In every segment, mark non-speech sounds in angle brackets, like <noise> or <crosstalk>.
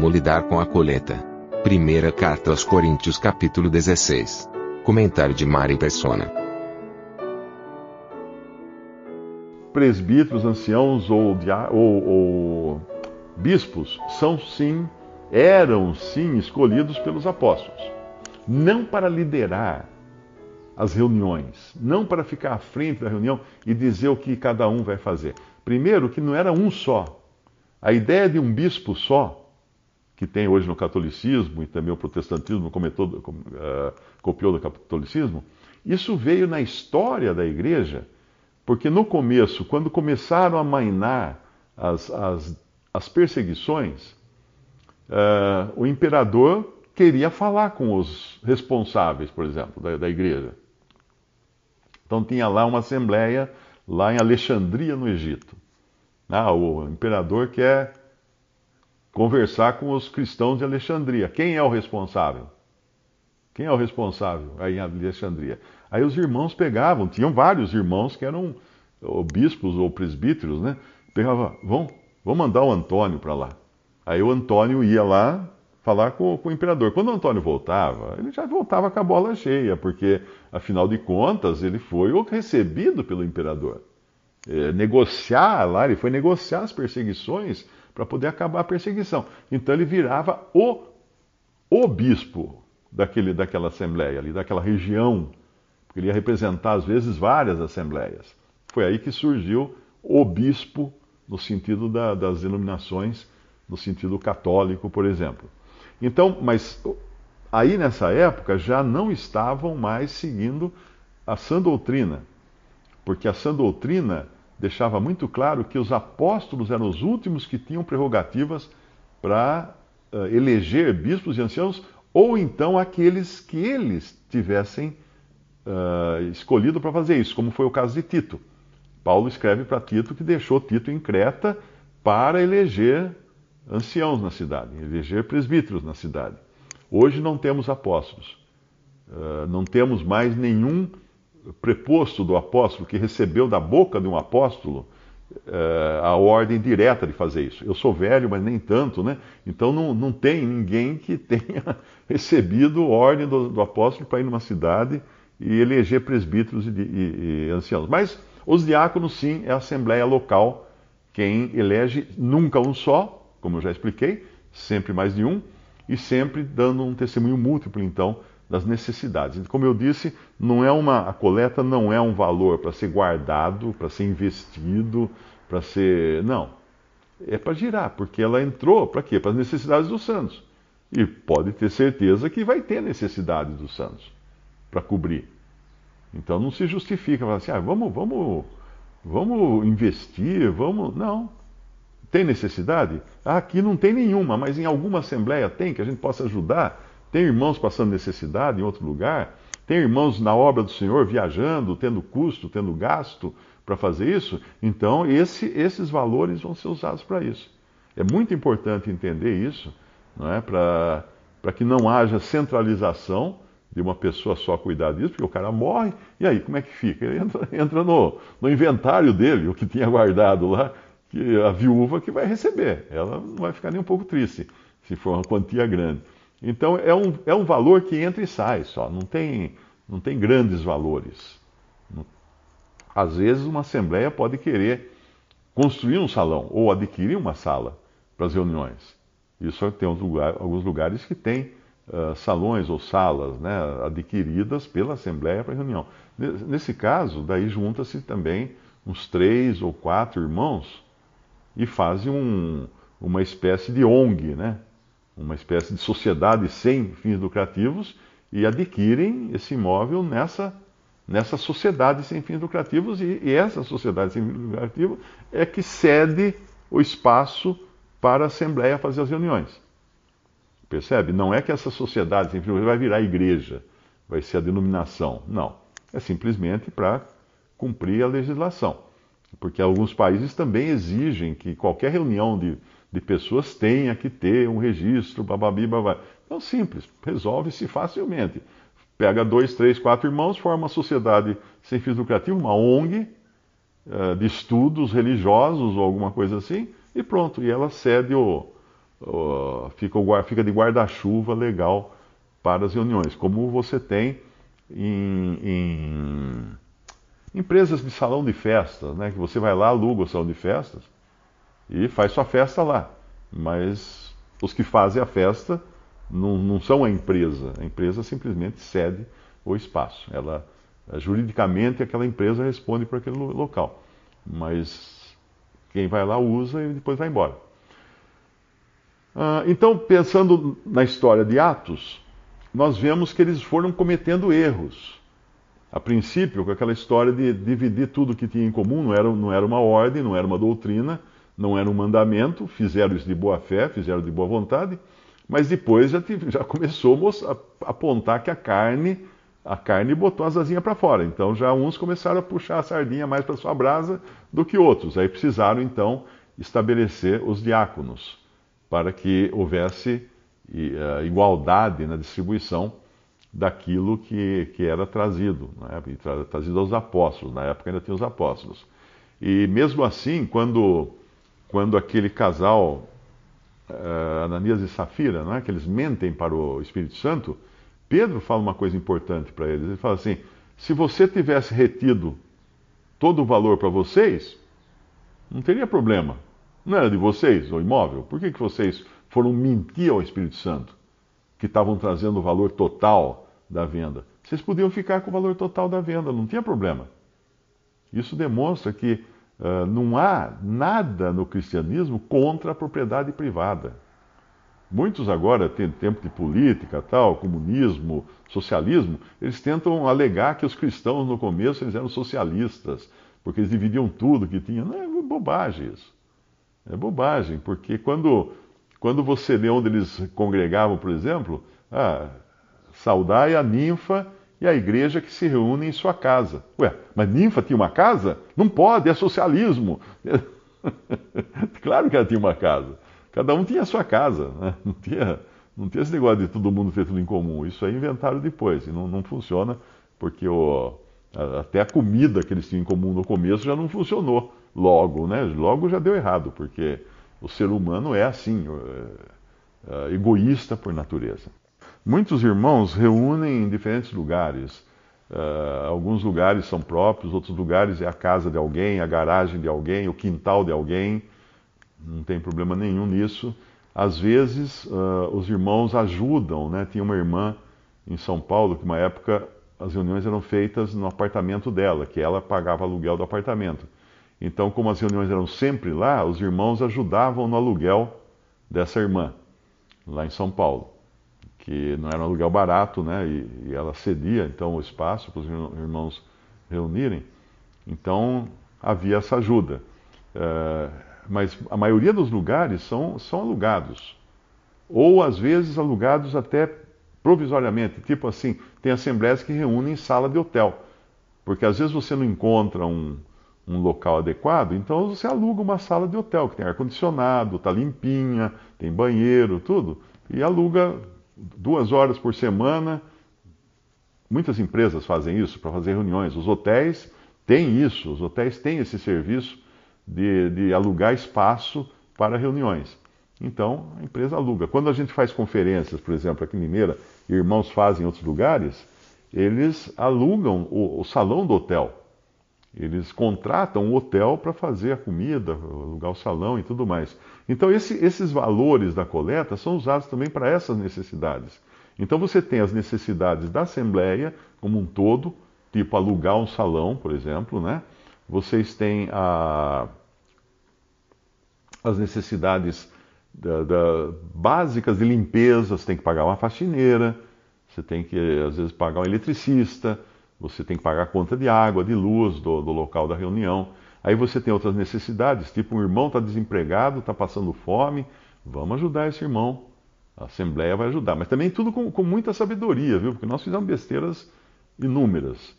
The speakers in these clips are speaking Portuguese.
Como lidar com a coleta? Primeira carta aos Coríntios capítulo 16. Comentário de Mari Persona. presbíteros, anciãos ou, ou- ou bispos são sim, eram sim escolhidos pelos apóstolos. Não para liderar as reuniões, não para ficar à frente da reunião e dizer o que cada um vai fazer. Primeiro, que não era um só. A ideia de um bispo só, que tem hoje no catolicismo e também o protestantismo com- eh, copiou do catolicismo, isso veio na história da igreja porque no começo, quando começaram a mainar as, as, as perseguições, eh, o imperador queria falar com os responsáveis, por exemplo, da, da igreja. Então tinha lá uma assembleia, lá em Alexandria, no Egito. Ah, o imperador quer conversar com os cristãos de Alexandria. Quem é o responsável? Quem é o responsável aí em Alexandria? Aí os irmãos pegavam, tinham vários irmãos que eram ou bispos ou presbíteros, né? Pegavam, vão, vão mandar o Antônio para lá. Aí o Antônio ia lá falar com, com o imperador. Quando o Antônio voltava, ele já voltava com a bola cheia, porque, afinal de contas, ele foi recebido pelo imperador. É, negociar lá, ele foi negociar as perseguições para poder acabar a perseguição. Então ele virava o, o bispo daquele, daquela assembleia ali, daquela região, porque ele ia representar às vezes várias assembleias. Foi aí que surgiu o bispo no sentido da, das denominações, no sentido católico, por exemplo. Então, mas aí nessa época já não estavam mais seguindo a sã doutrina, porque a sã doutrina deixava muito claro que os apóstolos eram os últimos que tinham prerrogativas para uh, eleger bispos e anciãos, ou então aqueles que eles tivessem uh, escolhido para fazer isso, como foi o caso de Tito. Paulo escreve para Tito que deixou Tito em Creta para eleger anciãos na cidade, eleger presbíteros na cidade. Hoje não temos apóstolos, uh, não temos mais nenhum preposto do apóstolo que recebeu da boca de um apóstolo uh, a ordem direta de fazer isso. Eu sou velho, mas nem tanto, né? Então não, não tem ninguém que <laughs> tenha recebido ordem do, do apóstolo para ir numa cidade e eleger presbíteros e, e, e anciãos. Mas os diáconos, sim, é a assembleia local quem elege nunca um só, como eu já expliquei, sempre mais de um, e sempre dando um testemunho múltiplo, então, das necessidades. Como eu disse, não é uma, a coleta não é um valor para ser guardado, para ser investido, para ser. Não. É para girar, porque ela entrou para quê? Para as necessidades dos santos. E pode ter certeza que vai ter necessidades dos santos para cobrir. Então não se justifica falar assim, ah, vamos, vamos, vamos investir, vamos. Não. Tem necessidade? Ah, aqui não tem nenhuma, mas em alguma assembleia tem que a gente possa ajudar. Tem irmãos passando necessidade em outro lugar. Tem irmãos na obra do Senhor viajando, tendo custo, tendo gasto para fazer isso. Então, esse, esses valores vão ser usados para isso. É muito importante entender isso, não é? para que não haja centralização de uma pessoa só cuidar disso, porque o cara morre, e aí como é que fica? Ele entra, entra no, no inventário dele, o que tinha guardado lá, que a viúva que vai receber. Ela não vai ficar nem um pouco triste, se for uma quantia grande. Então é um, é um valor que entra e sai só, não tem, não tem grandes valores. Às vezes uma assembleia pode querer construir um salão ou adquirir uma sala para as reuniões. Isso tem lugar, alguns lugares que têm uh, salões ou salas né, adquiridas pela assembleia para reunião. Nesse caso, daí junta-se também uns três ou quatro irmãos e fazem um, uma espécie de ONG, né? Uma espécie de sociedade sem fins lucrativos e adquirem esse imóvel nessa, nessas sociedades sem fins lucrativos e, e essa sociedade sem fins lucrativos é que cede o espaço para a Assembleia fazer as reuniões. Percebe? Não é que essa sociedade sem fins lucrativos vai virar igreja, vai ser a denominação. Não. É simplesmente para cumprir a legislação. Porque alguns países também exigem que qualquer reunião de, de pessoas tenha que ter um registro, bababi, babá. Então, simples, resolve-se facilmente. Pega dois, três, quatro irmãos, forma uma sociedade sem fins lucrativos, uma ONG uh, de estudos religiosos ou alguma coisa assim, e pronto. E ela cede o. o fica, fica de guarda-chuva legal para as reuniões, como você tem em, em empresas de salão de festas, né? Que você vai lá, aluga o salão de festas e faz sua festa lá. Mas os que fazem a festa não, não são a empresa. A empresa simplesmente cede o espaço. Ela, juridicamente, aquela empresa responde por aquele local. Mas quem vai lá usa e depois vai embora. Ah, então, pensando na história de Atos, nós vemos que eles foram cometendo erros. A princípio, com aquela história de dividir tudo que tinha em comum, não era, não era uma ordem, não era uma doutrina, não era um mandamento, fizeram isso de boa fé, fizeram de boa vontade, mas depois já, já começou a apontar que a carne, a carne botou as asinhas para fora. Então já uns começaram a puxar a sardinha mais para sua brasa do que outros. Aí precisaram então estabelecer os diáconos para que houvesse uh, igualdade na distribuição daquilo que, que era trazido, né? trazido aos apóstolos. Na época ainda tinha os apóstolos. E mesmo assim, quando, quando aquele casal uh, Ananias e Safira, não é? que eles mentem para o Espírito Santo, Pedro fala uma coisa importante para eles. Ele fala assim: se você tivesse retido todo o valor para vocês, não teria problema. Não era de vocês o imóvel? Por que, que vocês foram mentir ao Espírito Santo? Que estavam trazendo o valor total da venda. Vocês podiam ficar com o valor total da venda, não tinha problema. Isso demonstra que Uh, não há nada no cristianismo contra a propriedade privada. Muitos agora, têm tempo de política, tal, comunismo, socialismo, eles tentam alegar que os cristãos no começo eles eram socialistas, porque eles dividiam tudo que tinham. Não, é bobagem isso. É bobagem, porque quando, quando você lê onde eles congregavam, por exemplo, ah, saudai a ninfa e a igreja que se reúne em sua casa. Ué, mas ninfa tinha uma casa? Não pode, é socialismo. <laughs> claro que ela tinha uma casa. Cada um tinha a sua casa. Né? Não, tinha, não tinha esse negócio de todo mundo ter tudo em comum. Isso aí inventaram depois. E não, não funciona porque o, até a comida que eles tinham em comum no começo já não funcionou logo. Né? Logo já deu errado, porque o ser humano é assim, é, é, egoísta por natureza. Muitos irmãos reúnem em diferentes lugares. Uh, alguns lugares são próprios, outros lugares é a casa de alguém, a garagem de alguém, o quintal de alguém. Não tem problema nenhum nisso. Às vezes, uh, os irmãos ajudam. Né? Tinha uma irmã em São Paulo que, uma época, as reuniões eram feitas no apartamento dela, que ela pagava aluguel do apartamento. Então, como as reuniões eram sempre lá, os irmãos ajudavam no aluguel dessa irmã, lá em São Paulo que não era um aluguel barato, né? E, e ela cedia então o espaço para os irmãos reunirem. Então havia essa ajuda. É, mas a maioria dos lugares são, são alugados. Ou às vezes alugados até provisoriamente. Tipo assim, tem assembleias que reúnem em sala de hotel. Porque às vezes você não encontra um, um local adequado, então você aluga uma sala de hotel que tem ar-condicionado, está limpinha, tem banheiro, tudo, e aluga duas horas por semana. Muitas empresas fazem isso para fazer reuniões. Os hotéis têm isso, os hotéis têm esse serviço de, de alugar espaço para reuniões. Então, a empresa aluga. Quando a gente faz conferências, por exemplo, aqui em Mineira, irmãos fazem em outros lugares, eles alugam o, o salão do hotel. Eles contratam o hotel para fazer a comida, alugar o salão e tudo mais. Então, esse, esses valores da coleta são usados também para essas necessidades. Então, você tem as necessidades da Assembleia como um todo, tipo alugar um salão, por exemplo, né? Vocês têm a, as necessidades da, da, básicas de limpeza, você tem que pagar uma faxineira, você tem que, às vezes, pagar um eletricista, Você tem que pagar a conta de água, de luz do, do local da reunião. Aí você tem outras necessidades, tipo um irmão está desempregado, está passando fome, vamos ajudar esse irmão. A Assembleia vai ajudar, mas também tudo com, com muita sabedoria, viu? Porque nós fizemos besteiras inúmeras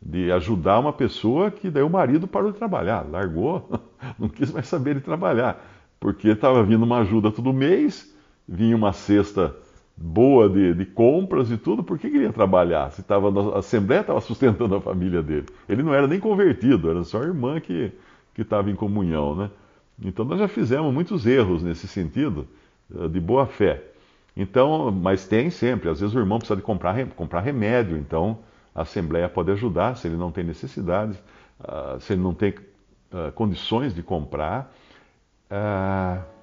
de ajudar uma pessoa que daí o marido parou de trabalhar, largou, <laughs> não quis mais saber de trabalhar, porque estava vindo uma ajuda todo mês, vinha uma cesta boa de, de compras e tudo, por que queria trabalhar? Se tava a Assembleia estava sustentando a família dele. Ele não era nem convertido, era só a irmã que estava em comunhão, né? Então nós já fizemos muitos erros nesse sentido, eh, de boa fé. Então, mas tem sempre, às vezes o irmão precisa de comprar, comprar remédio, então a Assembleia pode ajudar se ele não tem necessidade, uh, se ele não tem uh, condições de comprar. Uh,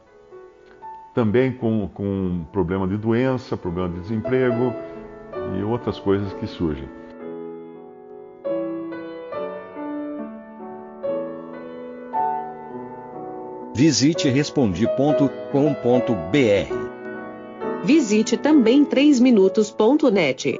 também com, com problema de doença, problema de desemprego e outras coisas que surgem. Visite respondi.com.br. Visite também 3minutos.net.